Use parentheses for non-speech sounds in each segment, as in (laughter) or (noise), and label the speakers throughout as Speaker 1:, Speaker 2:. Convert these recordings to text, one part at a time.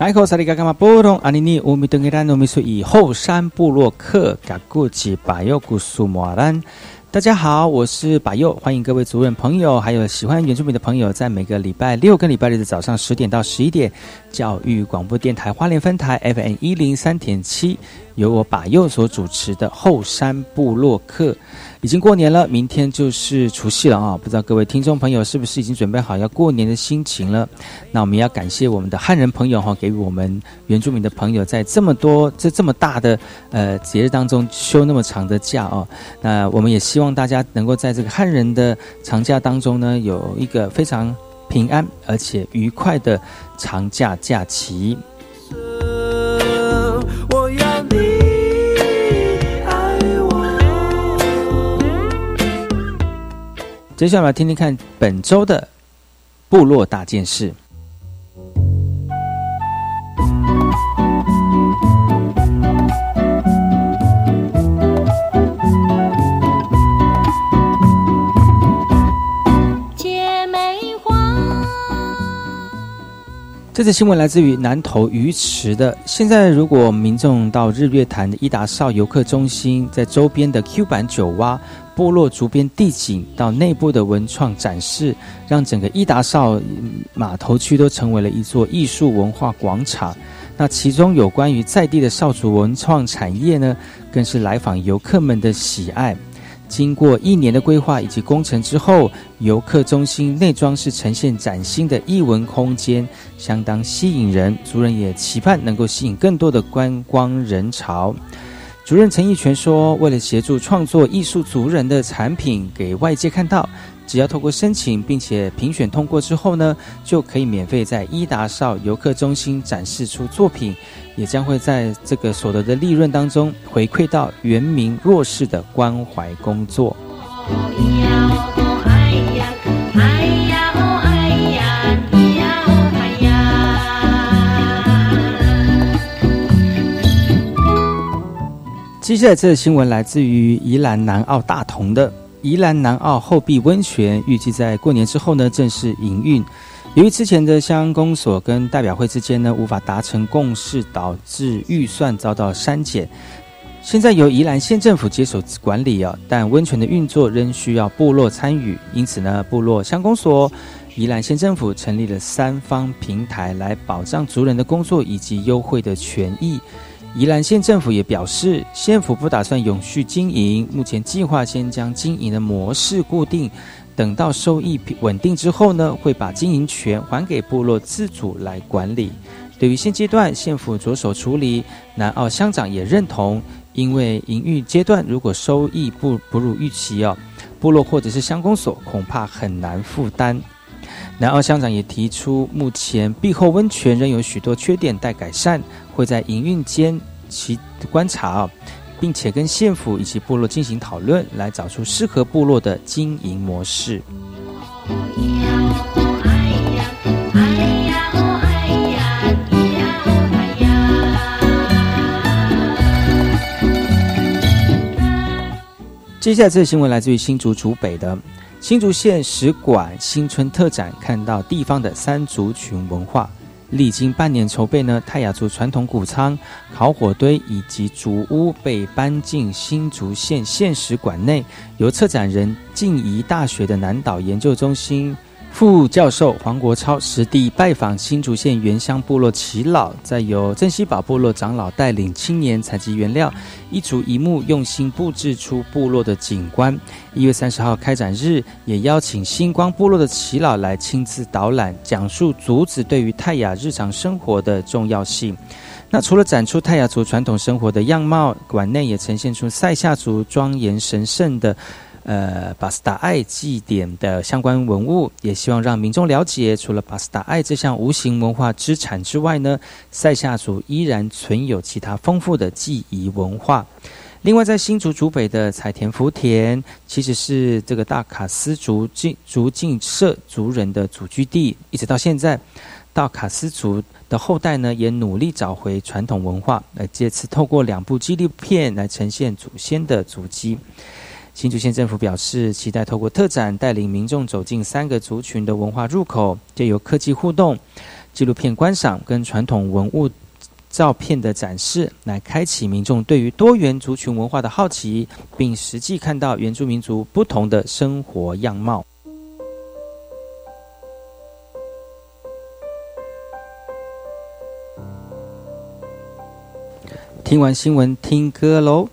Speaker 1: 来，口萨利嘎嘎马波隆阿尼尼乌米登格兰努米苏以后山部落客嘎古吉巴尤古苏摩兰。大家好，我是巴佑，欢迎各位族人朋友，还有喜欢原住民的朋友，在每个礼拜六跟礼拜日的早上十点到十一点，教育广播电台花莲分台 FM 一零三点七，由我巴佑所主持的后山部落客。已经过年了，明天就是除夕了啊！不知道各位听众朋友是不是已经准备好要过年的心情了？那我们要感谢我们的汉人朋友哈，给予我们原住民的朋友在这么多这这么大的呃节日当中休那么长的假哦。那我们也希望大家能够在这个汉人的长假当中呢，有一个非常平安而且愉快的长假假期。接下来听听看本周的部落大件事。这次新闻来自于南投鱼池的。现在，如果民众到日月潭的伊达少游客中心，在周边的 Q 版酒蛙。部落竹编地景到内部的文创展示，让整个伊达少码头区都成为了一座艺术文化广场。那其中有关于在地的少族文创产业呢，更是来访游客们的喜爱。经过一年的规划以及工程之后，游客中心内装是呈现崭新的艺文空间，相当吸引人。族人也期盼能够吸引更多的观光人潮。主任陈义全说：“为了协助创作艺术族人的产品给外界看到，只要透过申请并且评选通过之后呢，就可以免费在伊达少游客中心展示出作品，也将会在这个所得的利润当中回馈到原民弱势的关怀工作。”接下来这个新闻来自于宜兰南澳大同的宜兰南澳后壁温泉，预计在过年之后呢正式营运。由于之前的乡公所跟代表会之间呢无法达成共识，导致预算遭到删减。现在由宜兰县政府接手管理啊，但温泉的运作仍需要部落参与，因此呢，部落乡公所、宜兰县政府成立了三方平台来保障族人的工作以及优惠的权益。宜兰县政府也表示，县府不打算永续经营，目前计划先将经营的模式固定，等到收益稳定之后呢，会把经营权还给部落自主来管理。对于现阶段县府着手处理，南澳乡长也认同，因为营运阶段如果收益不不如预期哦，部落或者是乡公所恐怕很难负担。南澳乡长也提出目前壁后温泉仍有许多缺点待改善会在营运间期观察并且跟县府以及部落进行讨论来找出适合部落的经营模式。接下来这个新闻来自于新竹竹北的。新竹县使馆新春特展，看到地方的三族群文化。历经半年筹备呢，泰雅族传统谷仓、烤火堆以及竹屋被搬进新竹县县史馆内，由策展人静宜大学的南岛研究中心。副教授黄国超实地拜访新竹县原乡部落耆老，再由镇西堡部落长老带领青年采集原料，一竹一木用心布置出部落的景观。一月三十号开展日，也邀请星光部落的耆老来亲自导览，讲述竹子对于泰雅日常生活的重要性。那除了展出泰雅族传统生活的样貌，馆内也呈现出塞夏族庄严神圣的。呃，巴斯达爱祭典的相关文物，也希望让民众了解，除了巴斯达爱这项无形文化资产之外呢，塞夏族依然存有其他丰富的记忆文化。另外，在新竹竹北的彩田福田，其实是这个大卡斯族进族进社族人的祖居地，一直到现在，大卡斯族的后代呢，也努力找回传统文化，来借此透过两部纪录片来呈现祖先的足迹。新竹县政府表示，期待透过特展带领民众走进三个族群的文化入口，借由科技互动、纪录片观赏跟传统文物照片的展示，来开启民众对于多元族群文化的好奇，并实际看到原住民族不同的生活样貌。听完新闻，听歌喽。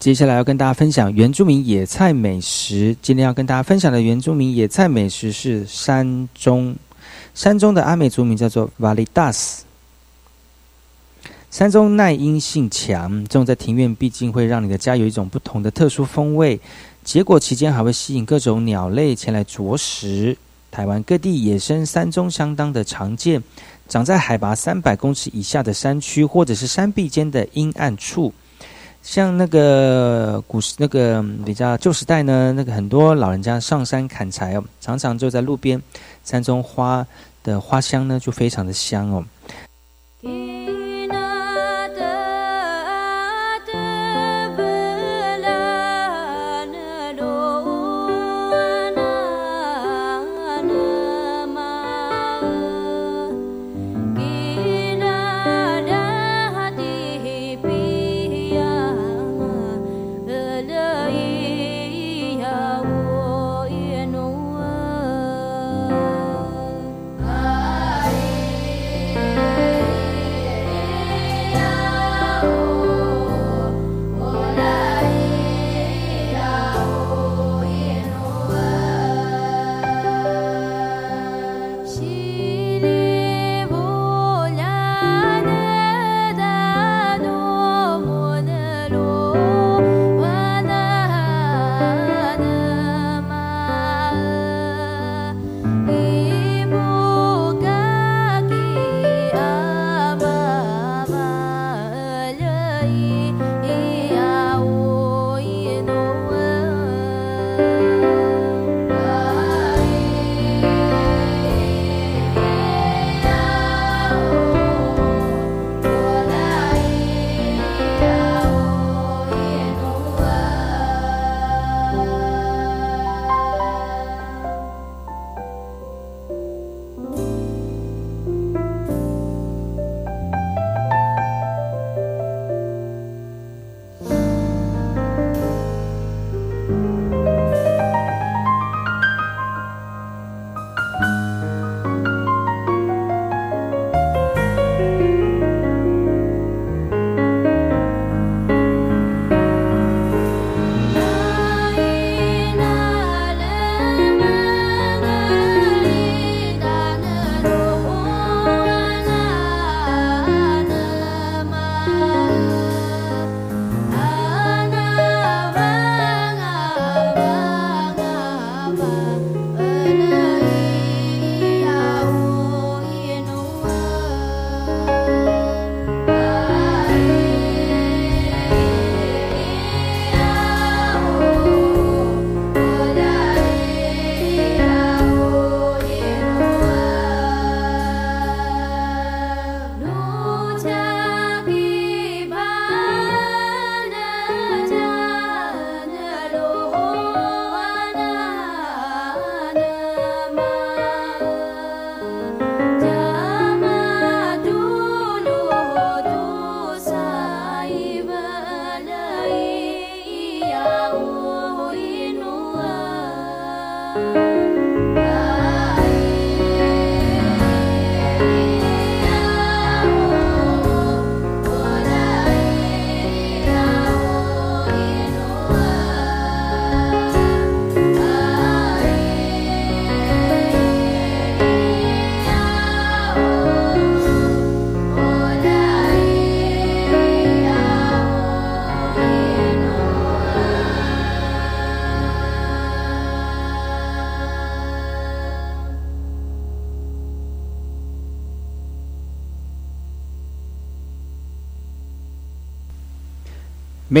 Speaker 2: 接下来要跟大家分享原住民野菜美食。今天要跟大家分享的原住民野菜美食是山中。山中的阿美族名叫做 Validas。山中耐阴性强，种在庭院，毕竟会让你的家有一种不同的特殊风味。结果期间还会吸引各种鸟类前来啄食。台湾各地野生山中相当的常见，长在海拔三百公尺以下的山区，或者是山壁间的阴暗处。像那个古时那个比较旧时代呢，那个很多老人家上山砍柴哦，常常就在路边，山中花的花香呢就非常的香哦。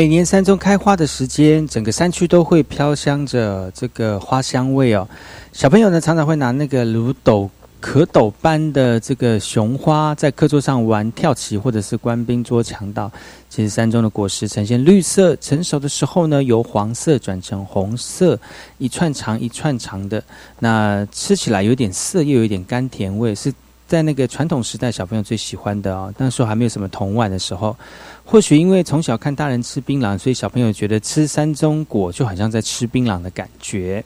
Speaker 2: 每年山中开花的时间，整个山区都会飘香着这个花香味哦。小朋友呢，常常会拿那个如斗可斗般的这个雄花，在课桌上玩跳棋，或者是官兵捉强盗。其实山中的果实呈现绿色，成熟的时候呢，由黄色转成红色，一串长一串长的。那吃起来有点涩，又有点甘甜味，是在那个传统时代小朋友最喜欢的哦。那时候还没有什么铜碗的时候。或许因为从小看大人吃槟榔，所以小朋友觉得吃三中果就好像在吃槟榔的感觉。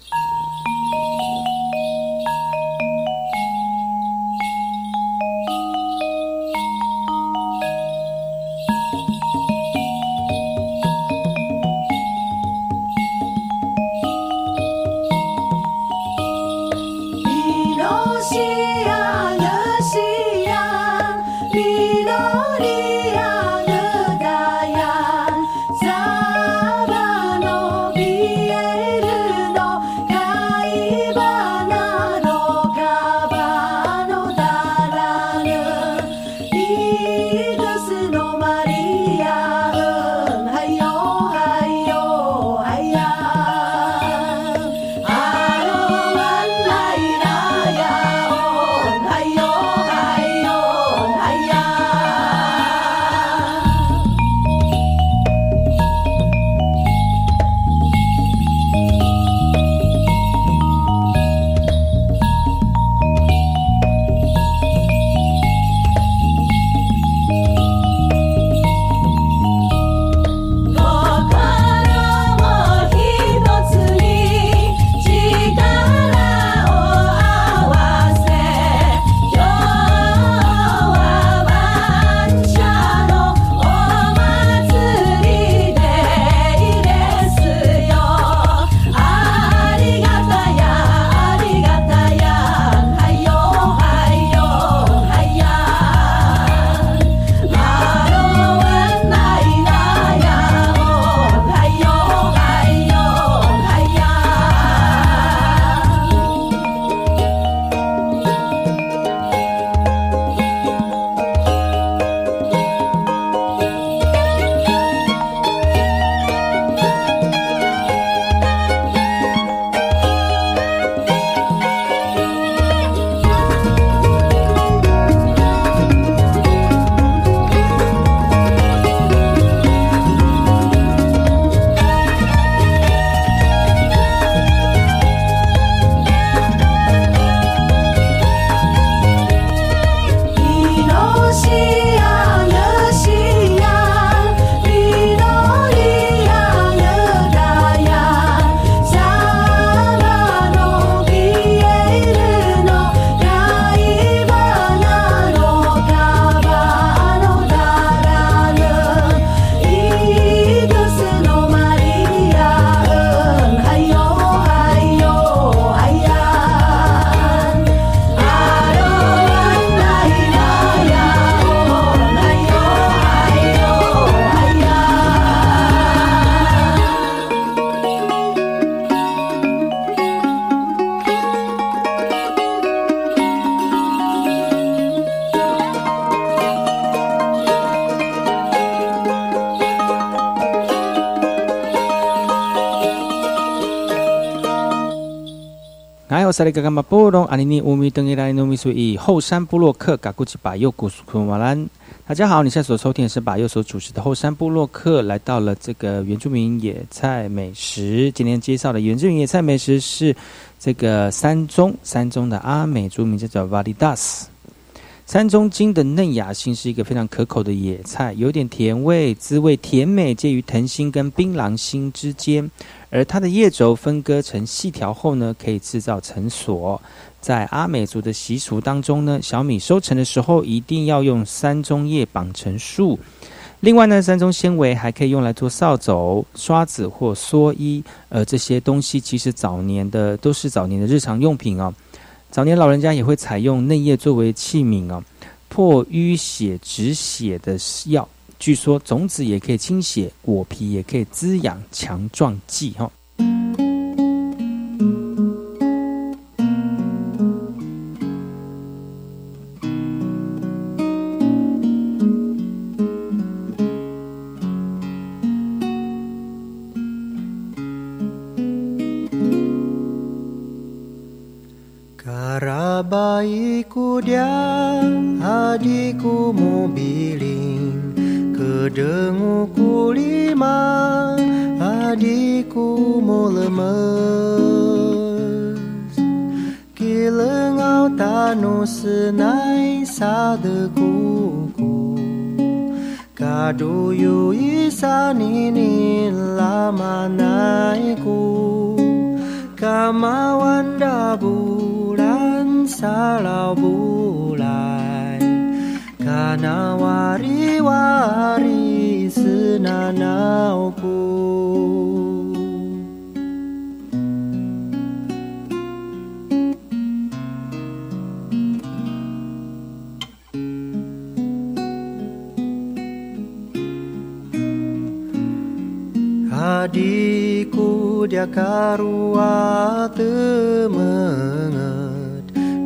Speaker 1: 萨利嘎嘎马布隆阿尼尼乌米登伊拉努米苏以后山部落克嘎古吉巴右古苏库马兰。大家好，你现在所收听的是把右所主持的后山部落克，来到了这个原住民野菜美食。今天介绍的原住民野菜美食是这个山中山中的阿美族名叫做瓦利达斯。山中茎的嫩芽心是一个非常可口的野菜，有点甜味，滋味甜美，介于藤心跟槟榔心之间。而它的叶轴分割成细条后呢，可以制造成锁。在阿美族的习俗当中呢，小米收成的时候一定要用山中叶绑成束。另外呢，山中纤维还可以用来做扫帚、刷子或蓑衣。而这些东西其实早年的都是早年的日常用品哦。早年老人家也会采用嫩叶作为器皿哦，破淤血止血的药。据说种子也可以清洗，果皮也可以滋养强壮剂，哈。
Speaker 3: terima adikku mau lemes Kila ngau tanu senai sadeku kuku. Kadu yu isa lama naiku. Kamawan da bulan salau bulan Kana wari wari senanauku. Adikku dia karua temengat.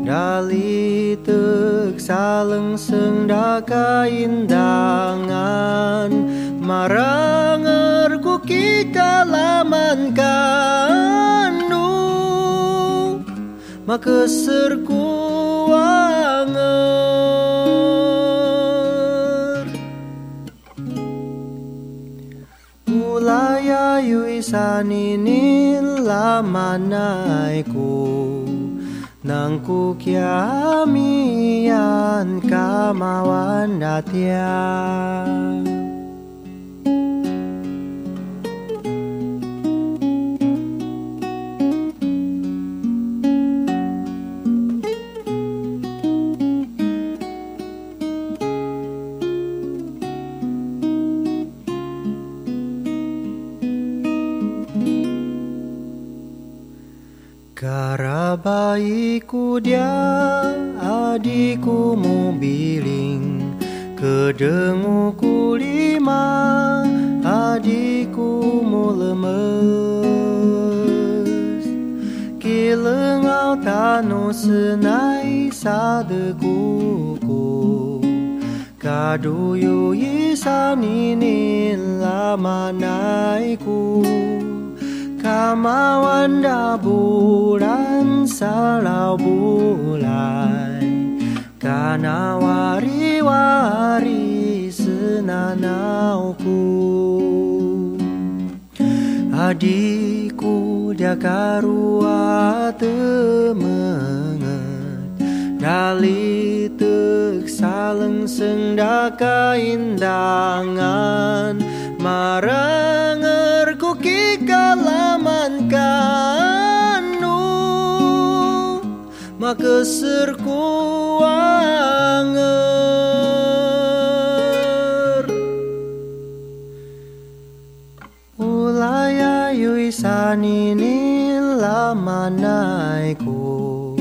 Speaker 3: Dali tek saleng sendaka indangan marangar ku kita laman kanu Makeserku anger Mulai ayu laman lamanaiku Nangku kiamian kamawan datian. Adikku dia adikku mobiling kedenguku lima adikku mu lemes kilengau tanu senai sadekuku kadu yu isa ninin lama naiku nilamanaiku Kamawanda bulan. Salau bulai Kana wari-wari senanauku. Adikku dia karua temenget Dali tek saleng sendaka indangan pergi ke kanu maka serkuanger ulaya yuisani nila manaiku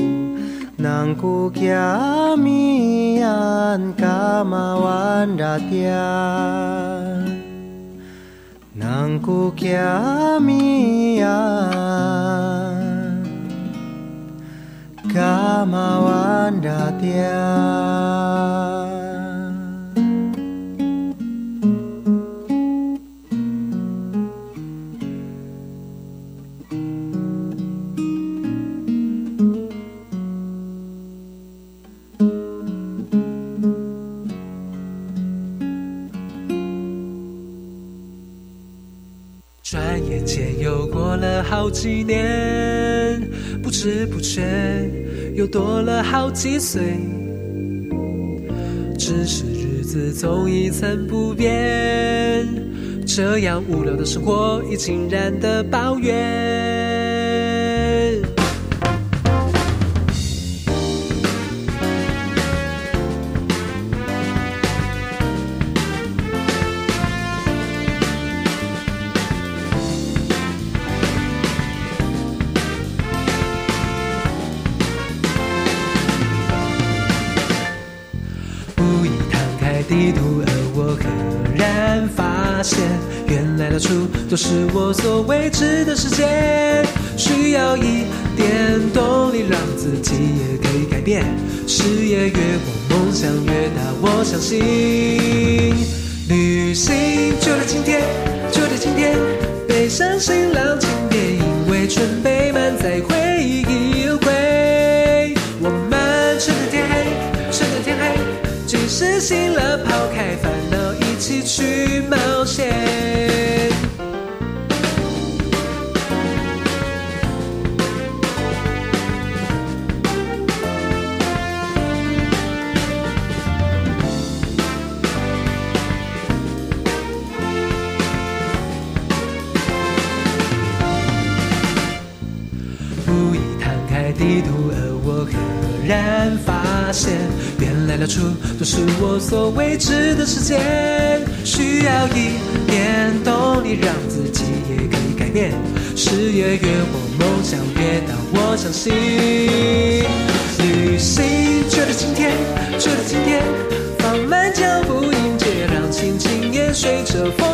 Speaker 3: nangku kiamian kamawan
Speaker 4: datian tanku kiamia kama wandatia 好几年，不知不觉又多了好几岁。只是日子总一成不变，这样无聊的生活已经然的抱怨。地图，而我赫然发现，原来到处都是我所未知的世界。需要一点动力，让自己也可以改变。事业越广，梦想越大，我相信。旅行就在今天，就在今天，背上行囊，请别因为准备满载回忆而归。即使醒了，抛开烦恼，一起去冒险。无意摊开地图，而我赫然发现，原来到处都是我所未知的世界。需要一点动力，让自己也可以改变。事业越广，梦想越大，我相信。旅行就在今天，就在今天，放慢脚步迎接，让心情也随着风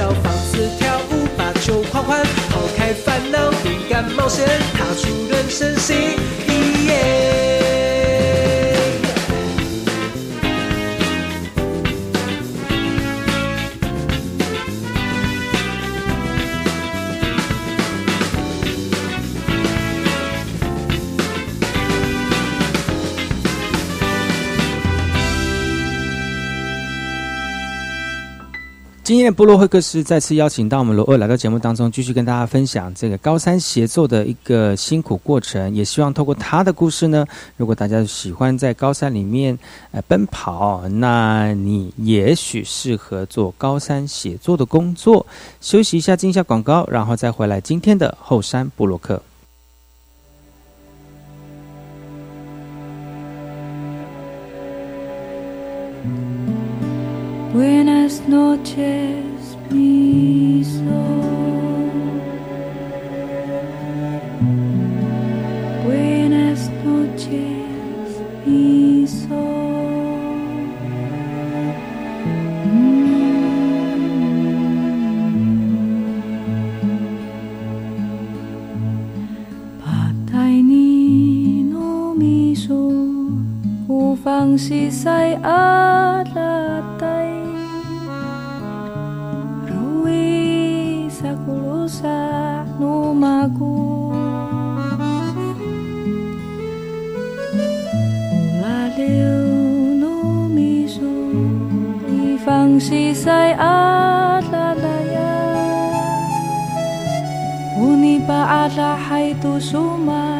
Speaker 4: 小房子，跳舞，把酒狂欢，抛开烦恼，勇敢冒险，踏出人生新
Speaker 1: 今天的部落会客室再次邀请到我们罗二来到节目当中，继续跟大家分享这个高山协作的一个辛苦过程。也希望透过他的故事呢，如果大家喜欢在高山里面呃奔跑，那你也许适合做高山写作的工作。休息一下，进一下广告，然后再回来今天的后山布洛克。
Speaker 5: Buenas noches, mi sol. Buenas noches, mi sol. Patay ni no miso 无放西塞阿拉 放西塞阿拉拉呀，Uni pa ala hay tu sumal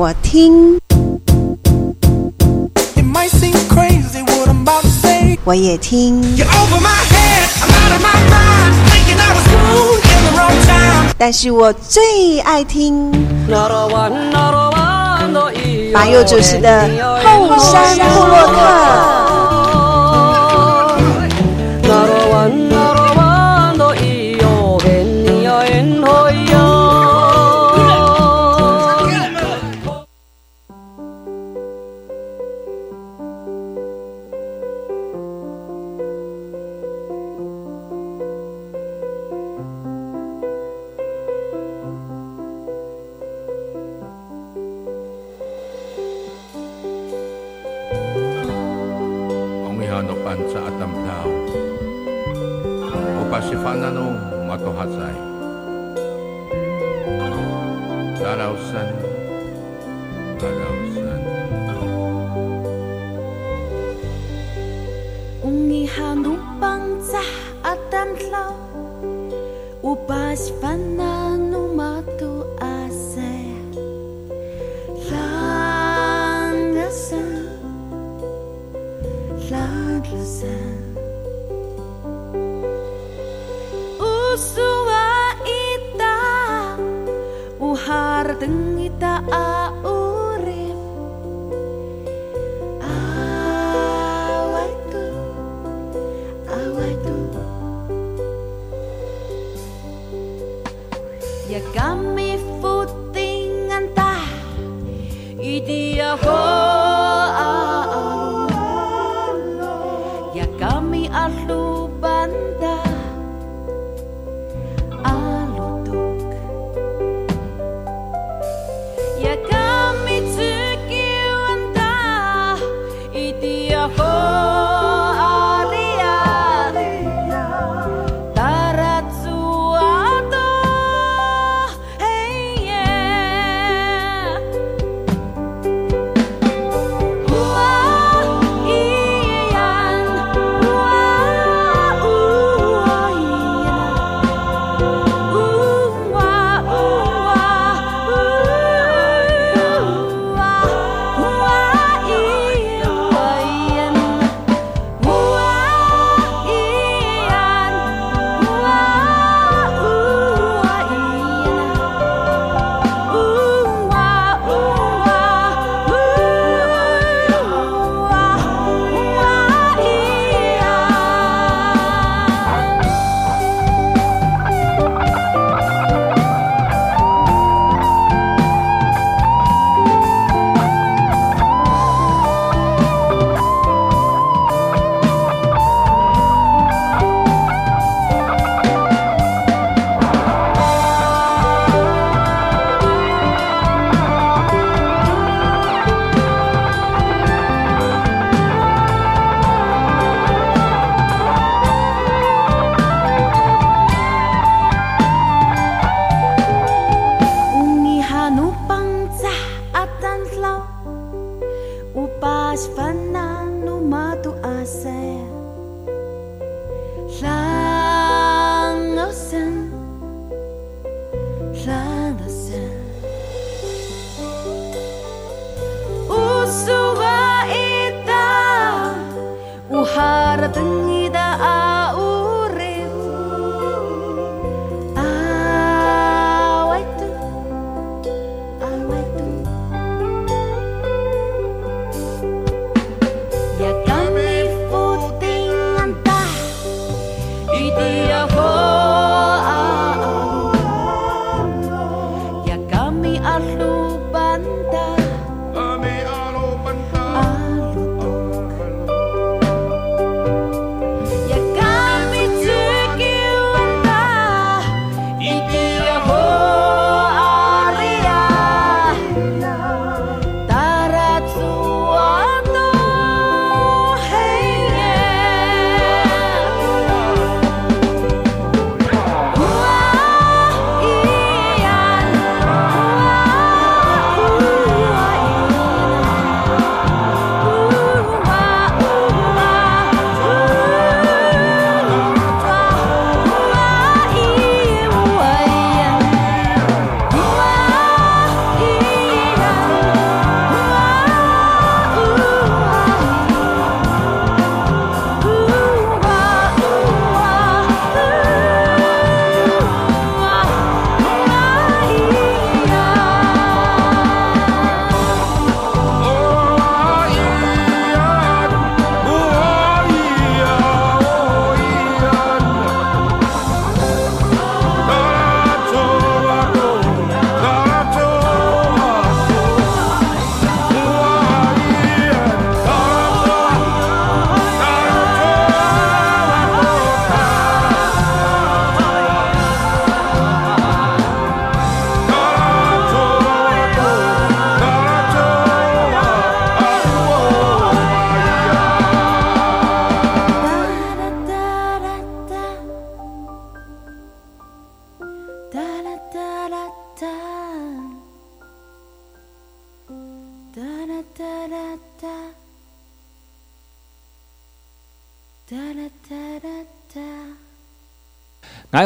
Speaker 2: 我听。我也听。但是我最爱听。马佑主持的后山部落
Speaker 1: 克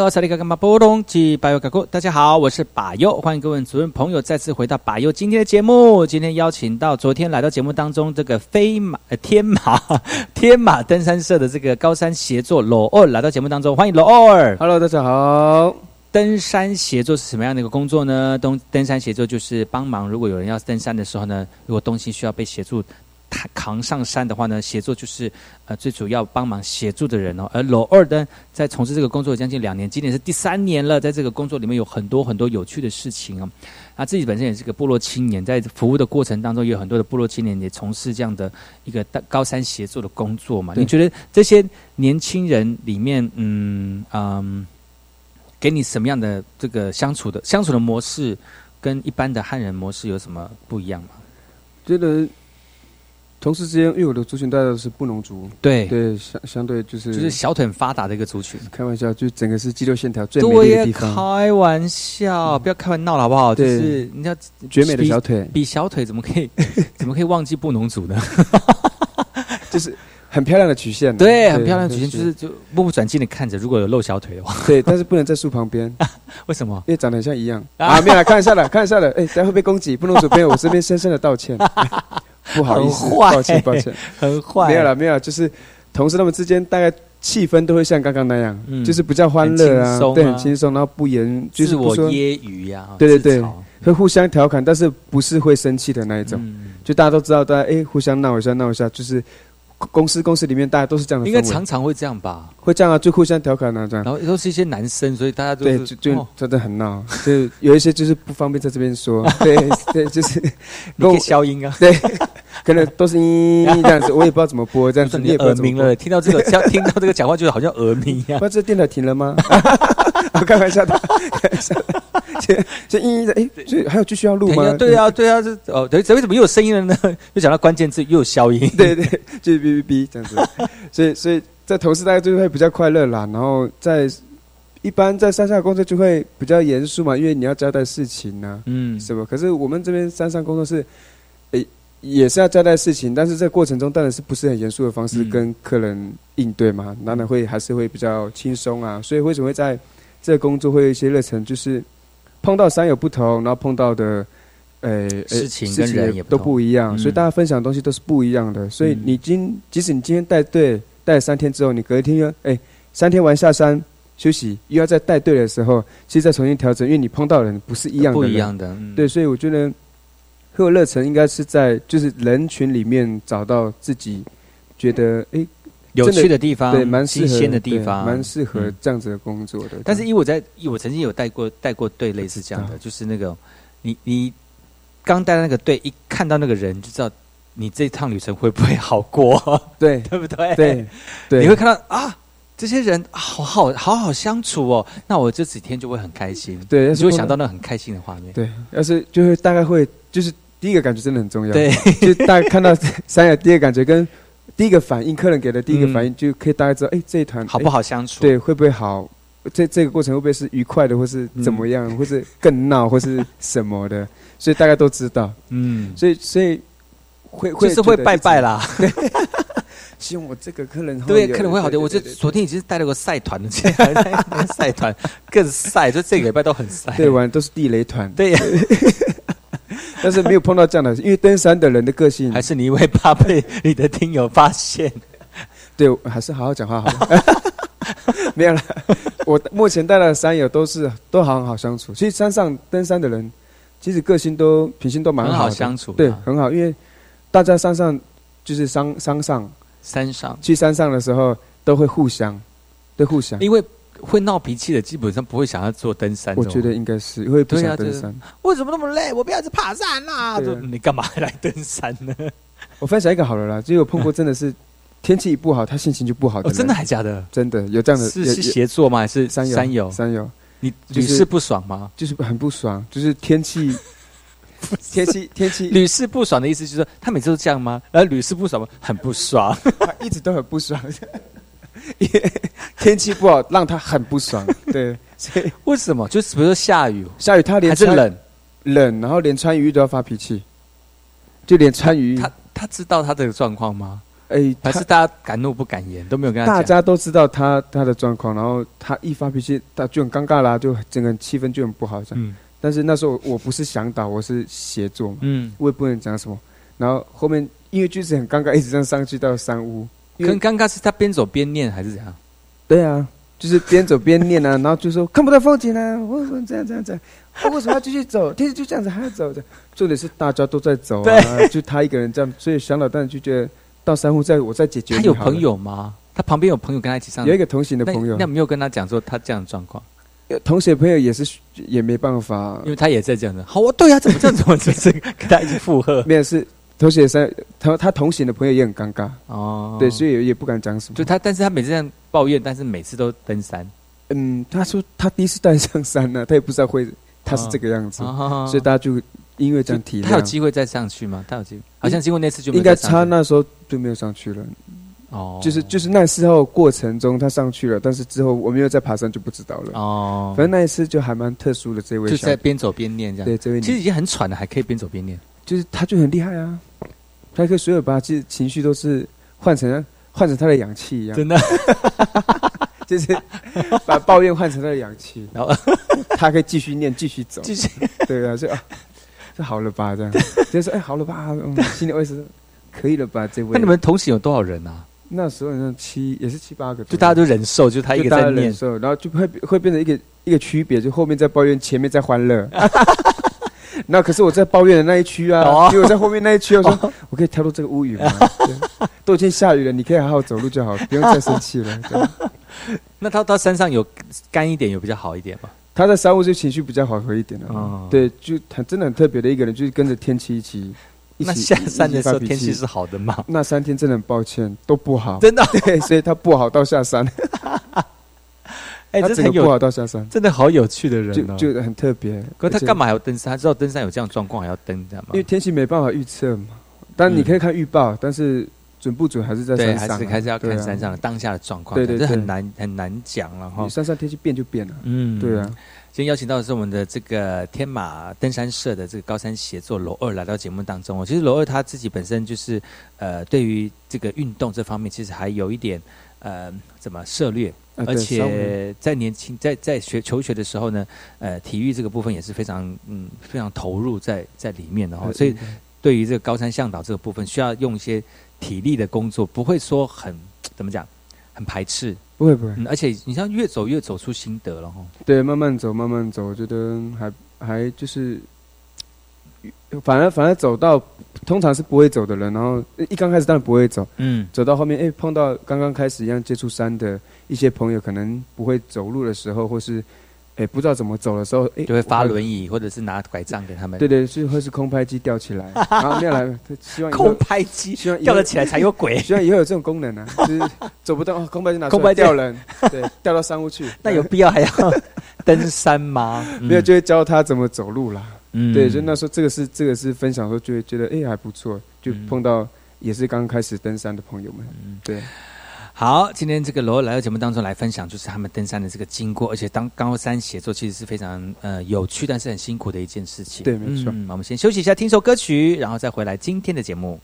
Speaker 1: 大家好，我是把优，欢迎各位主任朋友再次回到把优今天的节目。今天邀请到昨天来到节目当中这个飞马、呃、天马 (laughs) 天马登山社的这个高山协作罗二来到节目当中，欢迎罗二。
Speaker 6: Hello，大家好。
Speaker 1: 登山协作是什么样的一个工作呢？登登山协作就是帮忙，如果有人要登山的时候呢，如果东西需要被协助抬扛上山的话呢，协作就是呃最主要帮忙协助的人哦。而罗二呢，在从事这个工作将近两年，今年是第三年了，在这个工作里面有很多很多有趣的事情哦。他自己本身也是个部落青年，在服务的过程当中，也有很多的部落青年也从事这样的一个高山协作的工作嘛。你觉得这些年轻人里面，嗯嗯，给你什么样的这个相处的相处的模式，跟一般的汉人模式有什么不一样吗？
Speaker 6: 觉得同事之间，因为我的族群大家都是布农族，
Speaker 1: 对
Speaker 6: 对，相相对就是
Speaker 1: 就是小腿很发达的一个族群。
Speaker 6: 开玩笑，就整个是肌肉线条最美
Speaker 1: 对呀
Speaker 6: 丽的地，方，
Speaker 1: 开玩笑，不要开玩闹了好不好？就
Speaker 6: 对
Speaker 1: 是人家
Speaker 6: 绝美的小腿，
Speaker 1: 比小腿怎么可以 (laughs) 怎么可以忘记布农族呢？(laughs)
Speaker 6: 就是很漂亮的曲线啊，
Speaker 1: 对，很漂亮的曲线，就是就目不转睛的看着，如果有露小腿的话，(laughs)
Speaker 6: 对，但是不能在树旁边，
Speaker 1: 为什么？
Speaker 6: 因为长得很像一样啊！没有了，开玩笑的，开玩笑的，哎，大家会被攻击，布农族朋友，我这边深深的道歉，不好意思，抱歉抱歉，
Speaker 1: 很坏。
Speaker 6: 没有了没有啦，就是同事他们之间大概气氛都会像刚刚那样，
Speaker 1: 嗯
Speaker 6: 就是比较欢乐啊对，很轻松，然后不言就是
Speaker 1: 我
Speaker 6: 说
Speaker 1: 揶揄呀，
Speaker 6: 对对对，会互相调侃，但是不是会生气的那一种，
Speaker 1: 嗯。
Speaker 6: 就大家都知道，大家哎互相闹一下闹一下，就是公司公司里面大家都是这样的
Speaker 1: 应，该常常会这样吧？
Speaker 6: 会这样啊，就互相调侃啊这样。
Speaker 1: 然后都是一些男生，所以大家都
Speaker 6: 对，
Speaker 1: 是
Speaker 6: 就真的很闹，就有一些就是不方便在这边说，(laughs) 对对，就是
Speaker 1: 你可以消音啊，
Speaker 6: 对，可能都是嘤这样子，我也不知道怎么播，这样子 (laughs)
Speaker 1: 你
Speaker 6: 你也
Speaker 1: 耳鸣了，听到这个听听到这个讲话，就好像耳鸣一样
Speaker 6: 不。知道这电台停了吗？我开玩笑的，开玩笑的，(laughs) 就就嘤的，哎，所以还有继续要录吗？
Speaker 1: 对啊，对啊，这哦，对，为什么又有声音了呢？又讲到关键字，又有消音。
Speaker 6: 对对，就是哔哔哔这样子，所以所以在同事大家就会比较快乐啦，然后在一般在山上工作就会比较严肃嘛，因为你要交代事情呢、
Speaker 1: 嗯，
Speaker 6: 是吧？可是我们这边山上工作是，诶，也是要交代事情，但是在过程中当然是不是很严肃的方式
Speaker 1: 嗯
Speaker 6: 跟客人应对嘛，当然会还是会比较轻松啊。所以为什么会在这个工作会有一些热忱，就是碰到山友不同，然后碰到的。呃，呃
Speaker 1: 事情跟人也
Speaker 6: 都不一样，
Speaker 1: 嗯
Speaker 6: 所以大家分享的东西都是不一样的。所以
Speaker 1: 嗯
Speaker 6: 你今即使你今天带队带了三天之后，你隔一天又哎三天完下山休息，又要再带队的时候，其实再重新调整，因为你碰到的人不是一样的，
Speaker 1: 不一样的，嗯
Speaker 6: 对，所以我觉得会有热忱，应该是在就是人群里面找到自己觉得哎
Speaker 1: 有趣的地方，
Speaker 6: 对，蛮
Speaker 1: 新鲜的地方，
Speaker 6: 蛮适合
Speaker 1: 嗯
Speaker 6: 这样子的工作的。
Speaker 1: 但是因为我在，我曾经有带过带过队，类似这样的，就是那个你你刚带的那个队，一看到那个人就知道你这趟旅程会不会好过，(laughs)
Speaker 6: 对 (laughs)
Speaker 1: 对不对？
Speaker 6: 对对，
Speaker 1: 你会看到啊，这些人好好好好相处哦，那我这几天就会很开心，
Speaker 6: 对，要
Speaker 1: 你就会想到那很开心的画面。
Speaker 6: 对，要是就会大概会就是第一个感觉真的很重要，
Speaker 1: 对，
Speaker 6: 就大家看到 (laughs) 三亚第一个感觉跟第一个反应，客人给的第一个反应，就可以大家知道，哎，这一团
Speaker 1: 好不好相处？
Speaker 6: 对，会不会好？这这个过程会不会是愉快的，或是怎么样，或是更闹，或是什么的？所以大家都知道，
Speaker 1: 嗯，
Speaker 6: 所以所以会会
Speaker 1: 就是会拜拜啦。
Speaker 6: 对，(laughs) 希望我这个客人
Speaker 1: 对，客人会好点。我就昨天已经是带了个赛团的，(laughs) 现在还在那个赛团更赛，就这个礼拜都很赛。
Speaker 6: 对，玩都是地雷团。
Speaker 1: 对呀，
Speaker 6: 但是没有碰到这样的，因为登山的人的个性，
Speaker 1: 还是你因为怕被你的听友发现。(laughs)
Speaker 6: 对，还是好好讲话好了。(laughs) 没有了，我目前带来的山友都是都很好相处。其实山上登山的人，其实个性都品性都蛮
Speaker 1: 很好
Speaker 6: 的
Speaker 1: 相处
Speaker 6: 对
Speaker 1: 啊，
Speaker 6: 很好。因为大家山上就是山山上
Speaker 1: 山上
Speaker 6: 去山上的时候都会互相，对互相。
Speaker 1: 因为会闹脾气的，基本上不会想要做登山。
Speaker 6: 我觉得应该是因为不
Speaker 1: 对啊，就是
Speaker 6: 想登山。
Speaker 1: 为什么那么累？我不要去爬山啦！你干嘛来登山呢？(laughs)
Speaker 6: 我分享一个好了啦，就有碰过真的是天气一不好，他心情就不好的
Speaker 1: 哦，真的还假的？
Speaker 6: 真的有这样的，
Speaker 1: 是是协作吗？还是
Speaker 6: 山友
Speaker 1: 山友？
Speaker 6: 山友，
Speaker 1: 你
Speaker 6: 就是
Speaker 1: 屡试不爽吗？
Speaker 6: 就是很不爽，就是天气，(laughs) 天气天气
Speaker 1: 屡试不爽的意思就是说他每次都这样吗？然后屡试不爽吗？很不爽。(laughs)
Speaker 6: 他一直都很不爽，天气不好让他很不爽。(laughs) 对，所以
Speaker 1: 为什么？就是比如说下雨，
Speaker 6: 下雨他连穿
Speaker 1: 还是冷，
Speaker 6: 冷，然后连穿雨衣都要发脾气，就连穿雨衣
Speaker 1: 他他知道他的状况吗？
Speaker 6: 哎，他
Speaker 1: 还是大家敢怒不敢言，都没有跟他
Speaker 6: 大
Speaker 1: 讲。
Speaker 6: 家都知道他他的状况，然后他一发脾气，他就很尴尬啦，就整个气氛就很不好这样。
Speaker 1: 嗯
Speaker 6: 但是那时候我不是想打，我是协作嘛，
Speaker 1: 嗯，
Speaker 6: 我也不能讲什么。然后后面因为句子很尴尬，一直这样上去到山屋。因为
Speaker 1: 更尴尬是他边走边念还是怎样？
Speaker 6: 对啊，就是边走边念啊，然后就说看不到风景啊，我我这样这样这样，我为什么要继续走？天气就这样子还要走的。重点是大家都在走啊，就他一个人这样，所以向导当然就觉得到山户再我再解决。
Speaker 1: 他有朋，友吗？他旁边有朋友跟他一起上，
Speaker 6: 有一个同行的朋友
Speaker 1: 那，没有跟他讲说他这样的状况，
Speaker 6: 有同学朋友也是也没办法
Speaker 1: 因，为他也在这样的。好我，对啊，怎么这样怎么就是跟他一起附和？(laughs)
Speaker 6: 没有是同学三他他同行的朋友也很尴尬，
Speaker 1: 哦，
Speaker 6: 对，所以也也不敢讲什么。
Speaker 1: 就他，但是他每次这样抱怨，但是每次都登山，
Speaker 6: 嗯，他说他第一次带上山呢、他也不知道会他是这个样子，
Speaker 1: 哦
Speaker 6: 所以大家就因为这样体谅。
Speaker 1: 他有机会再上去吗？他有机会，好像经过那次就
Speaker 6: 应该他那时候就没有上去了，
Speaker 1: 哦，
Speaker 6: 就是就是那时候过程中他上去了，但是之后我没有再爬山就不知道了。
Speaker 1: 哦，
Speaker 6: 反正那一次就还蛮特殊的，这位
Speaker 1: 就
Speaker 6: 小
Speaker 1: 在边走边念这样。
Speaker 6: 对这位
Speaker 1: 其实已经很喘了，还可以边走边念。
Speaker 6: 就是他就很厉害啊，他可以所有把自己情绪都是换成换成他的氧气一样，
Speaker 1: 真的，(laughs)
Speaker 6: 就是把抱怨换成他的氧气，(laughs)
Speaker 1: 然后 (laughs)
Speaker 6: 他可以继续念继续走，
Speaker 1: 继续。
Speaker 6: 对啊，就啊，这好了吧这样，就是哎好了吧，嗯，心里会是可以了吧这位。
Speaker 1: 那你们同行有多少人啊？
Speaker 6: 那时候好像七也是七八个。
Speaker 1: 就大家都忍受，就他一个在念
Speaker 6: 忍，受，然后就会会变成一个一个区别，就后面在抱怨，前面在欢乐。那可是我在抱怨的那一区啊，
Speaker 1: 哦
Speaker 6: 因为我在后面那一区，我说我可以跳入这个乌云吗？都已经下雨了，你可以好好走路就好，(laughs) 不用再生气了。
Speaker 1: 那他他山上有干一点，有比较好一点吗？
Speaker 6: 他在山屋就情绪比较缓和一点了、
Speaker 1: 哦
Speaker 6: 对，就很真的很特别的一个人，就是跟着天气一起。
Speaker 1: 那下山的时候天气是好的吗？
Speaker 6: 那三天真的很抱歉，都不好，
Speaker 1: 真的哦 (laughs)
Speaker 6: 对，所以他不好到下山，(laughs)
Speaker 1: 哎，
Speaker 6: 他整个不
Speaker 1: 这很有
Speaker 6: 好到下山，
Speaker 1: 真的好有趣的人哦。
Speaker 6: 就就很特别。
Speaker 1: 可是他干嘛还要登山？他知道登山有这样状况还要登，这样吗
Speaker 6: 因为？天气没办法预测嘛，但你可以看预报，但是准不准还是在
Speaker 1: 对，
Speaker 6: 山上啊、
Speaker 1: 还是还是要看山上的当下的状况，
Speaker 6: 对对对
Speaker 1: 这很难很难讲了哈
Speaker 6: 你。山上天气变就变了。
Speaker 1: 嗯
Speaker 6: 对啊，
Speaker 1: 今天邀请到的是我们的这个天马登山社的这个高山协作罗二来到节目当中哦。其实罗二他自己本身就是呃，对于这个运动这方面，其实还有一点呃怎么涉略，
Speaker 6: 啊
Speaker 1: 而且在年轻在在学求学的时候呢，呃，体育这个部分也是非常嗯非常投入在在里面的哈、哦。所以对于这个高山向导这个部分，需要用一些体力的工作，不会说很怎么讲，很排斥。
Speaker 6: 不会不会，
Speaker 1: 嗯，而且你像越走越走出心得了哈。
Speaker 6: 对，慢慢走，慢慢走，我觉得还还就是，反而反而走到通常是不会走的人，然后一刚开始当然不会走，
Speaker 1: 嗯，
Speaker 6: 走到后面，哎，碰到刚刚开始一样接触山的一些朋友，可能不会走路的时候，或是哎不知道怎么走的时候，哎，
Speaker 1: 就会发轮椅或者是拿拐杖给他们。
Speaker 6: 对对，是会是空拍机吊起来，然 (laughs) 后没有来，希望
Speaker 1: 空拍机
Speaker 6: 希望
Speaker 1: 吊得起来才有鬼。(laughs)
Speaker 6: 希望以后有这种功能呢、啊，就是走不动，(laughs) 哦空拍机拿
Speaker 1: 空拍
Speaker 6: 吊人，对，吊到山屋去。
Speaker 1: 那有必要还要登山吗？
Speaker 6: 没有，就会教他怎么走路啦。
Speaker 1: 嗯
Speaker 6: 对，就那时候这个是这个是分享的时候，就会觉得哎、还不错，就
Speaker 1: 嗯
Speaker 6: 碰到也是刚开始登山的朋友们。对，
Speaker 1: 好，今天这个罗来到节目当中来分享，就是他们登山的这个经过，而且当高山写作其实是非常呃有趣，但是很辛苦的一件事情。
Speaker 6: 对没错
Speaker 1: 嗯我们先休息一下，听首歌曲，然后再回来今天的节目。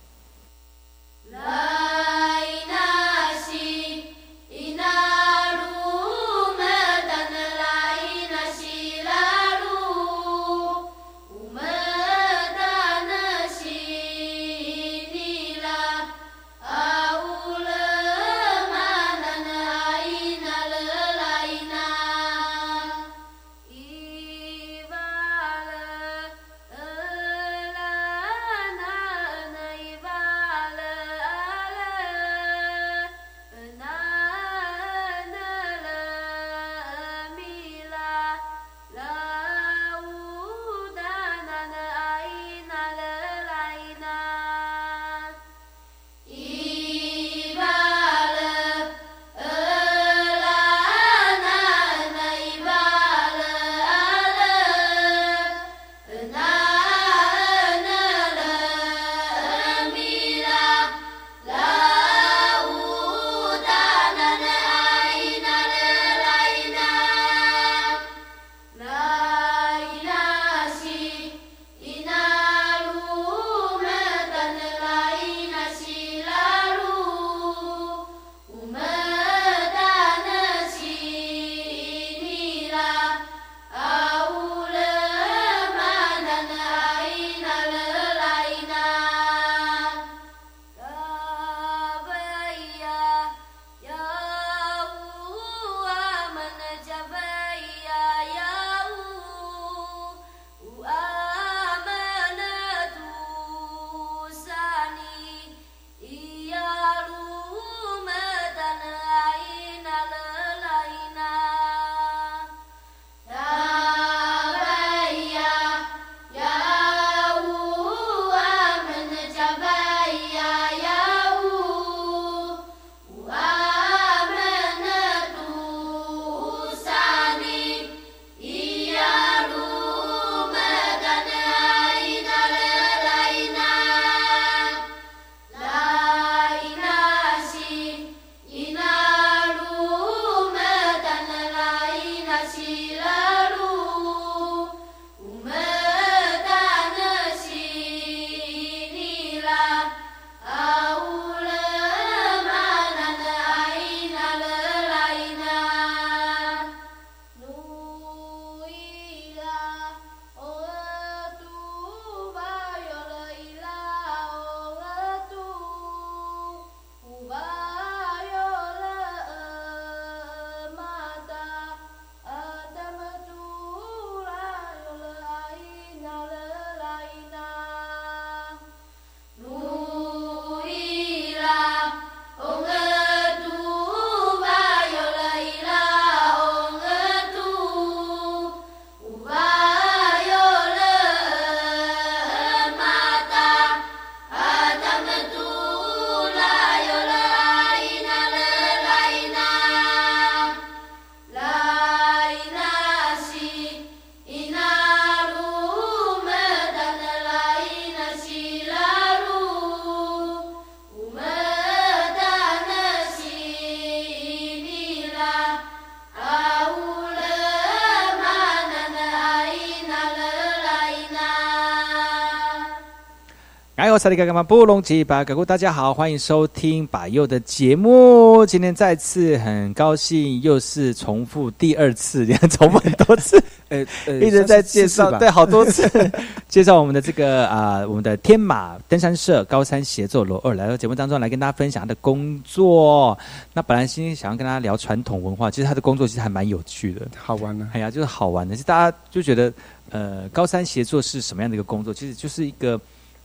Speaker 1: 哎呦，萨利嘎嘎嘛布隆吉巴嘎古，大家好，欢迎收听百佑的节目。今天再次很高兴，又是重复第二次，你 (laughs) 看重复很多次，(laughs)
Speaker 6: 呃呃 (laughs)
Speaker 1: 一直在介绍，对，好多次介绍我们的这个啊、我们的天马登山社高山协作罗二来到节目当中来跟大家分享他的工作。那本来今天想要跟大家聊传统文化，其实他的工作其实还蛮有趣的，
Speaker 6: 好玩呢、
Speaker 1: 哎呀，就是好玩的，是大家就觉得呃，高山协作是什么样的一个工作？其实就是一个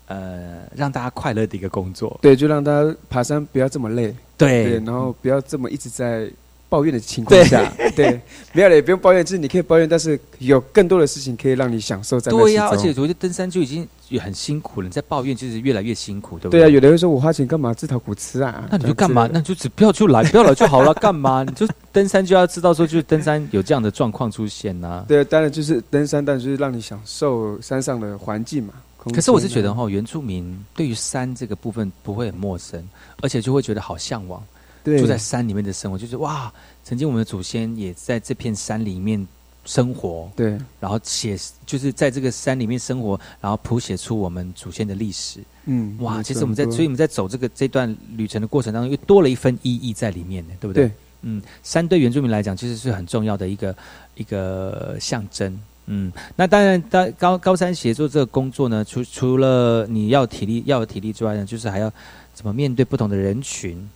Speaker 1: 呃，让大家快乐的一个工作。
Speaker 6: 对，就让大家爬山不要这么累，
Speaker 1: 对
Speaker 6: 然后不要这么一直在抱怨的情况下，对，没有了也不用抱怨，就是你可以抱怨，但是有更多的事情可以让你享受在
Speaker 1: 对呀、而且我觉得登山就已经也很辛苦了，你在抱怨就是越来越辛苦，对不
Speaker 6: 对啊，有的人说我花钱干嘛自讨苦吃啊？
Speaker 1: 那你就干嘛？那你就只不要就来，不要来就好了，(laughs) 干嘛？你就登山就要知道说，就是登山有这样的状况出现呐、
Speaker 6: 对，当然就是登山，当然就是让你享受山上的环境嘛。空
Speaker 1: 可是我是觉得哈，原住民对于山这个部分不会很陌生，而且就会觉得好向往。
Speaker 6: 对
Speaker 1: 住在山里面的生活，就是哇，曾经我们的祖先也在这片山里面生活，
Speaker 6: 对，
Speaker 1: 然后写就是在这个山里面生活，然后谱写出我们祖先的历史。
Speaker 6: 嗯，
Speaker 1: 哇，其实我们在，所以我们在走这个这段旅程的过程当中，又多了一份意义在里面呢，对不对？
Speaker 6: 对
Speaker 1: 嗯，山对原住民来讲，其实是很重要的一个一个象征。嗯，那当然，当高高山协作这个工作呢，除除了你要体力要有体力之外呢，就是还要怎么面对不同的人群，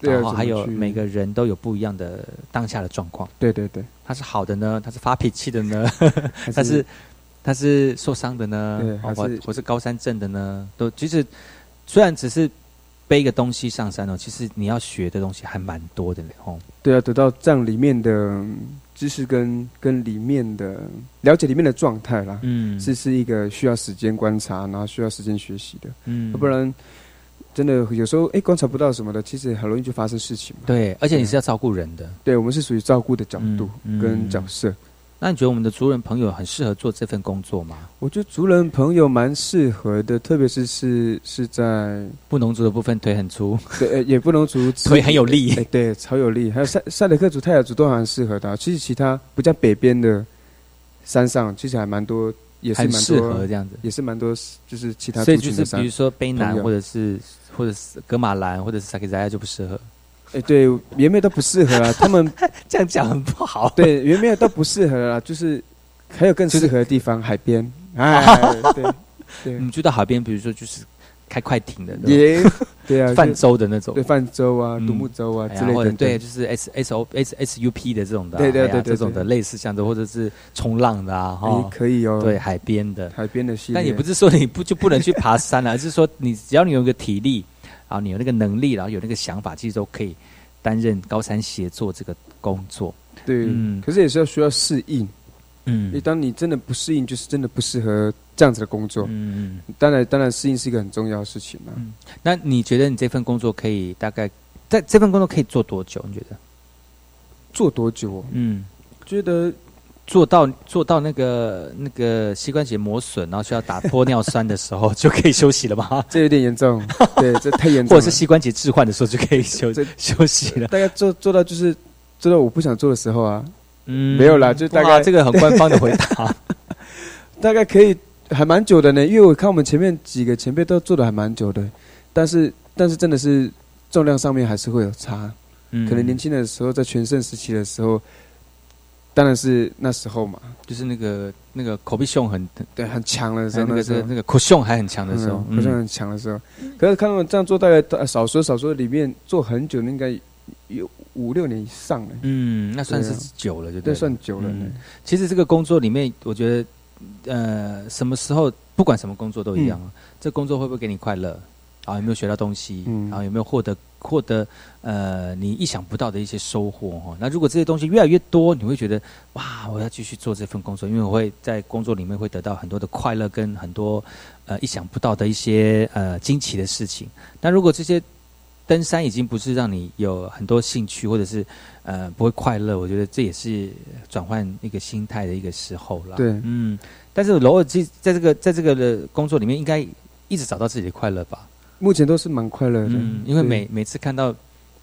Speaker 6: 对啊
Speaker 1: 然后还有每个人都有不一样的当下的状况。
Speaker 6: 对对对，
Speaker 1: 他是好的呢，他是发脾气的呢，(laughs) 他是他是受伤的呢
Speaker 6: 对，
Speaker 1: 哦
Speaker 6: 还是
Speaker 1: 或或是高山症的呢，都其实虽然只是背一个东西上山哦，其实你要学的东西还蛮多的嘞哦。
Speaker 6: 对啊，得到这样里面的嗯知识跟跟里面的了解里面的状态啦，
Speaker 1: 嗯
Speaker 6: 是是一个需要时间观察，然后需要时间学习的，
Speaker 1: 嗯
Speaker 6: 要不然真的有时候哎观察不到什么的，其实很容易就发生事情嘛。
Speaker 1: 对，而且你是要照顾人的。
Speaker 6: 对，我们是属于照顾的角度
Speaker 1: 嗯
Speaker 6: 跟角色。
Speaker 1: 那你觉得我们的族人朋友很适合做这份工作吗？
Speaker 6: 我觉得族人朋友蛮适合的，特别是是是在
Speaker 1: 布农族的部分腿很粗，
Speaker 6: 对，呃也不农族 (laughs)
Speaker 1: 腿很有力 (laughs)
Speaker 6: 哎，对，超有力。还有塞塞德克族、泰雅族都蛮适合的啊、其实其他不像北边的山上，其实还蛮多，也是蛮
Speaker 1: 适合这样子
Speaker 6: 也是蛮多，就是其他
Speaker 1: 所以就
Speaker 6: 族群的山
Speaker 1: 是比如说卑南或者是或者是格马兰或者是萨克扎亚就不适合。
Speaker 6: 哎，对，原妹都不适合啊，他们 (laughs)
Speaker 1: 这样讲很不好。
Speaker 6: 对，原妹都不适合啊，就是还有更适合的地方，海边。(laughs) 哎，对对，(laughs)
Speaker 1: 你去到海边，比如说就是开快艇的，
Speaker 6: 也对啊，
Speaker 1: 泛舟的那种，
Speaker 6: 对，泛舟啊、
Speaker 1: 嗯
Speaker 6: 独木舟啊之类的，
Speaker 1: 对，就是 S S O S S U P 的这种的啊，
Speaker 6: 对对对对
Speaker 1: 这种的类似像的，或者是冲浪的啊，哈
Speaker 6: 哎，可以哦，
Speaker 1: 对，海边的，
Speaker 6: 海边的系列，
Speaker 1: 但也不是说你不就不能去爬山了，而是说你只要你有个体力，然后你有那个能力，然后有那个想法，其实都可以担任高山协作这个工作。
Speaker 6: 对，
Speaker 1: 嗯
Speaker 6: 可是也是要需要适应。
Speaker 1: 嗯
Speaker 6: 你当你真的不适应，就是真的不适合这样子的工作。
Speaker 1: 嗯嗯。
Speaker 6: 当然，当然适应是一个很重要的事情啊。
Speaker 1: 那你觉得你这份工作可以大概在这份工作可以做多久？你觉得？
Speaker 6: 做多久哦？
Speaker 1: 嗯，
Speaker 6: 觉得
Speaker 1: 做到做到那个那个膝关节磨损，然后需要打玻尿酸的时候，(laughs) 就可以休息了吗？
Speaker 6: 这有点严重，(laughs) 对，这太严重了。
Speaker 1: 或者是膝关节置换的时候就可以休休息了？
Speaker 6: 大概做做到就是做到我不想做的时候啊。
Speaker 1: 嗯
Speaker 6: 没有啦，就大概
Speaker 1: 这个很官方的回答。(laughs)
Speaker 6: 大概可以还蛮久的呢，因为我看我们前面几个前辈都做的还蛮久的，但是但是真的是重量上面还是会有差。
Speaker 1: 嗯
Speaker 6: 可能年轻的时候在全盛时期的时候，当然是那时候嘛，
Speaker 1: 就是那个那个口鼻胸很
Speaker 6: 对很强的时候，
Speaker 1: 那个
Speaker 6: 时候。
Speaker 1: 那个口胸还很强的时候，
Speaker 6: 好像很强的时候。可是看他们这样做，大概大少说少说里面做很久，应该有五六年以上了。
Speaker 1: 嗯，那算是久了，就
Speaker 6: 对，算久了
Speaker 1: 其实这个工作里面，我觉得，呃，什么时候不管什么工作都一样，啊这工作会不会给你快乐？啊，有没有学到东西？
Speaker 6: 嗯
Speaker 1: 然后有没有获得获得呃你意想不到的一些收获？哈，那如果这些东西越来越多，你会觉得哇，我要继续做这份工作，因为我会在工作里面会得到很多的快乐跟很多呃意想不到的一些呃惊奇的事情。那如果这些登山已经不是让你有很多兴趣，或者是呃不会快乐，我觉得这也是转换一个心态的一个时候了。
Speaker 6: 对
Speaker 1: 嗯，但是罗尔在在这个在这个的工作里面，应该一直找到自己的快乐吧？
Speaker 6: 目前都是蛮快乐的，
Speaker 1: 嗯，因为每每次看到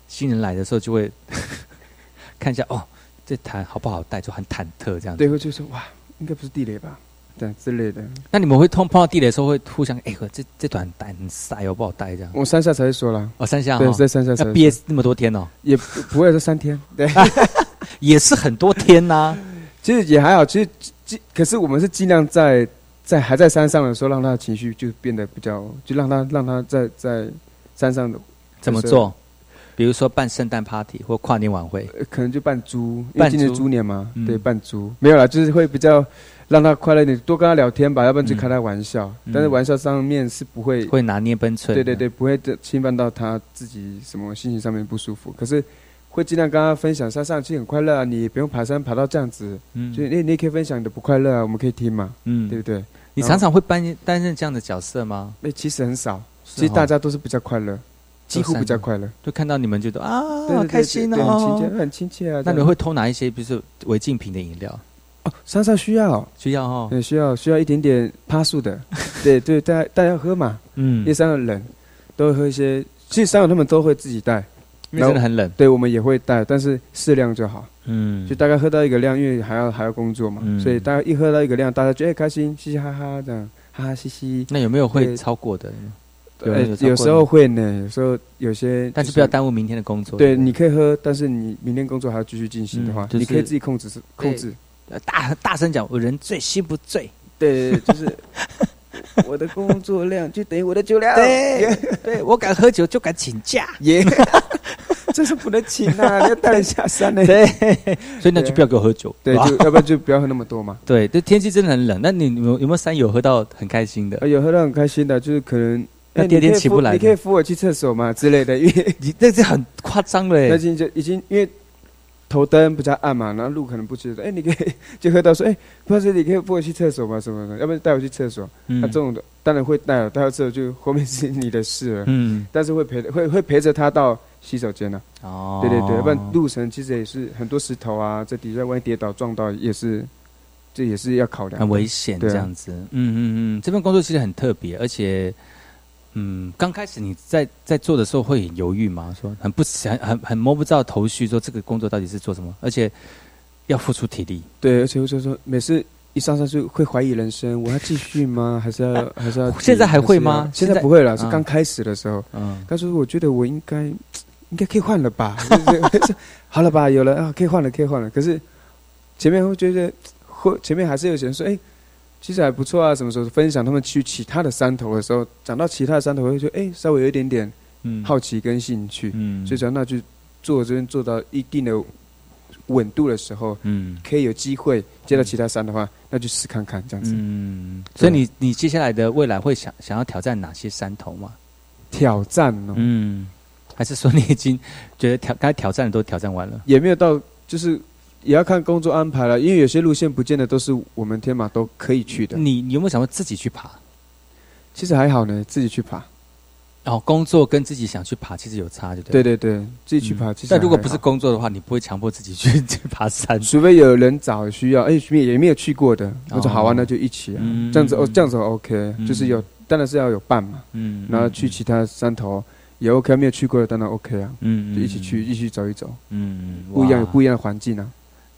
Speaker 1: 新人来的时候，就会 (laughs) 看一下哦，这台好不好带，就很忐忑这样子。
Speaker 6: 对，会就说哇，应该不是地雷吧？对之类的。
Speaker 1: 那你们会碰碰到地雷的时候会互相哎呵，这这团带很晒哦，不好带这样。
Speaker 6: 我三下才会说了，
Speaker 1: 哦，三下
Speaker 6: 对，
Speaker 1: 哦
Speaker 6: 在三下才
Speaker 1: 要憋那么多天哦，
Speaker 6: 也不不会是三天，(laughs) 对，
Speaker 1: 也是很多天呐、(laughs)
Speaker 6: 其实也还好，其实尽可是我们是尽量在在还在山上的时候，让他的情绪就变得比较，就让他让他在在山上的
Speaker 1: 怎么做？比如说办圣诞 party 或跨年晚会，
Speaker 6: 呃可能就扮猪，因为
Speaker 1: 扮
Speaker 6: 今年
Speaker 1: 猪
Speaker 6: 猪年嘛，
Speaker 1: 嗯
Speaker 6: 对，扮猪没有啦，就是会比较让他快乐一点，多跟他聊天吧，要不然就开他玩笑。
Speaker 1: 嗯
Speaker 6: 但是玩笑上面是不会
Speaker 1: 会拿捏分寸。
Speaker 6: 对对对，不会侵犯到他自己什么心情上面不舒服。可是会尽量跟他分享，山上去很快乐啊，你也不用爬山爬到这样子，
Speaker 1: 嗯
Speaker 6: 就你你也可以分享你的不快乐啊，我们可以听嘛，
Speaker 1: 嗯
Speaker 6: 对不对？
Speaker 1: 你常常会担任担任这样的角色吗？
Speaker 6: 那、其实很少，其实大
Speaker 1: 哦
Speaker 6: 家都是比较快乐，几乎比较快乐，
Speaker 1: 就看到你们觉得啊，好开心
Speaker 6: 对对很亲
Speaker 1: 哦
Speaker 6: 切，。很亲切啊。
Speaker 1: 那你会偷拿一些，比如说违禁品的饮料？
Speaker 6: 哦，山上需要，
Speaker 1: 需要哦。
Speaker 6: 对，需要需要一点点趴树的，(laughs) 对对，大家大家喝嘛，
Speaker 1: 嗯
Speaker 6: 因为山上冷，都会喝一些，其实山友他们都会自己带，
Speaker 1: 因为真的很冷。
Speaker 6: 对，我们也会带，但是适量就好。
Speaker 1: 嗯
Speaker 6: 就大概喝到一个量，因为还要还要工作嘛，
Speaker 1: 嗯
Speaker 6: 所以大概一喝到一个量，大家觉得、哎开心，嘻嘻哈哈这样，哈哈嘻嘻。
Speaker 1: 那有没有会超过的？
Speaker 6: 呃
Speaker 1: 人超过
Speaker 6: 有时候会呢，有时候有些、
Speaker 1: 但是不要耽误明天的工作。
Speaker 6: 对，你可以喝，但是你明天工作还要继续进行的话，
Speaker 1: 嗯就是
Speaker 6: 你可以自己控制是控制。
Speaker 1: 呃大大声讲，我人醉心不醉。
Speaker 6: 对，对对就是 (laughs) 我的工作量就等于我的酒量。
Speaker 1: 对 (laughs) 对，我敢喝酒就敢请假。(laughs)
Speaker 6: 耶，这是不能请啊！你要带人下山呢。(laughs)
Speaker 1: 对，所以那就不要给我喝酒。
Speaker 6: 对，就要不然就不要喝那么多嘛。(laughs)
Speaker 1: 对，这天气真的很冷。那你有有没有山友喝到很开心的？
Speaker 6: 呃有喝到很开心的，就是可能。哎
Speaker 1: 那第二天起不来
Speaker 6: 你可以扶我去厕所嘛之类的，因 (laughs) 为
Speaker 1: 你那是很夸张了
Speaker 6: 那
Speaker 1: 耶。
Speaker 6: 已经就已经因为头灯比较暗嘛，然后路可能不清楚，哎，你可以 (laughs) 就喝到说，哎，不好意思，你可以扶我去厕所吗？什么的，要不然带我去厕所。
Speaker 1: 嗯
Speaker 6: 那这种的当然会带了，带到厕所就后面是你的事了。
Speaker 1: 嗯，
Speaker 6: 但是会陪会会陪着他到洗手间呢、
Speaker 1: 哦
Speaker 6: 对对对，要不然路程其实也是很多石头啊，在底下万一跌倒撞到也是，这也是要考量。
Speaker 1: 很危险这样子。嗯嗯嗯，这份工作其实很特别，而且。嗯，刚开始你在在做的时候会很犹豫吗？说很不很很很摸不着头绪，说这个工作到底是做什么，而且要付出体力。
Speaker 6: 对，而且我就说每次一上山就会怀疑人生，我要继续吗？还是要还是要？
Speaker 1: 现在还会吗
Speaker 6: 现
Speaker 1: 现在
Speaker 6: 在不会了，是
Speaker 1: 嗯
Speaker 6: 刚开始的时候。
Speaker 1: 嗯，
Speaker 6: 但是我觉得我应该应该可以换了吧，就 (laughs) 是好了吧，有了啊，可以换了，可以换了。可是前面会觉得会前面还是有些人说，哎、其实还不错啊，什么时候分享他们去其他的山头的时候，讲到其他的山头，会觉得哎、稍微有一点点
Speaker 1: 嗯
Speaker 6: 好奇跟兴趣，
Speaker 1: 嗯
Speaker 6: 所以讲那就做这边做到一定的稳度的时候，
Speaker 1: 嗯
Speaker 6: 可以有机会接到其他山的话，那就试看看这样子。
Speaker 1: 嗯，所以你你接下来的未来会想想要挑战哪些山头吗？
Speaker 6: 挑战哦，
Speaker 1: 嗯，还是说你已经觉得挑该挑战的都挑战完了？
Speaker 6: 也没有到就是。也要看工作安排了，因为有些路线不见得都是我们天马都可以去的。
Speaker 1: 你你有没有想过自己去爬？
Speaker 6: 其实还好呢，自己去爬。
Speaker 1: 哦，工作跟自己想去爬其实有差，对不对？
Speaker 6: 对对对，自己去爬。其实
Speaker 1: 但如果不是，工作的话，你不会强迫自己去 (laughs) 去爬山。
Speaker 6: 除非有人找需要，哎，也没有去过的，我说
Speaker 1: 哦
Speaker 6: 好啊，那就一起啊
Speaker 1: 嗯。
Speaker 6: 这样子哦，这样子 OK，
Speaker 1: 嗯
Speaker 6: 就是有，当然是要有伴嘛。
Speaker 1: 嗯
Speaker 6: 然后去其他山头也 OK，没有去过的当然 OK 啊，
Speaker 1: 嗯
Speaker 6: 就一起去，一起走一走，
Speaker 1: 嗯，
Speaker 6: 不一样有不
Speaker 1: 一
Speaker 6: 一样的环境啊。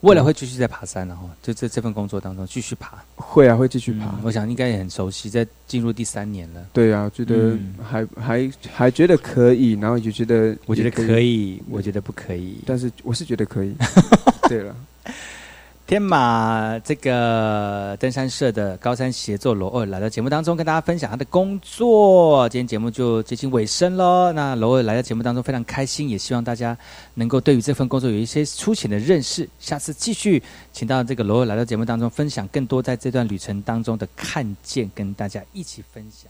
Speaker 1: 未来会继续在爬山然后就这这份工作当中继续爬。
Speaker 6: 会啊，会继续爬
Speaker 1: 嗯。我想应该也很熟悉，在进入第三年了。
Speaker 6: 对啊，觉得
Speaker 1: 嗯
Speaker 6: 还还还觉得可以，然后就觉得
Speaker 1: 我觉得可以，我觉得不可以。
Speaker 6: 但是我是觉得可以。(laughs) 对了，
Speaker 1: 天马这个登山社的高山协作罗二来到节目当中，跟大家分享他的工作。今天节目就接近尾声喽。那罗二来到节目当中非常开心，也希望大家能够对于这份工作有一些粗浅的认识。下次继续请到这个罗二来到节目当中，分享更多在这段旅程当中的看见，跟大家一起分享。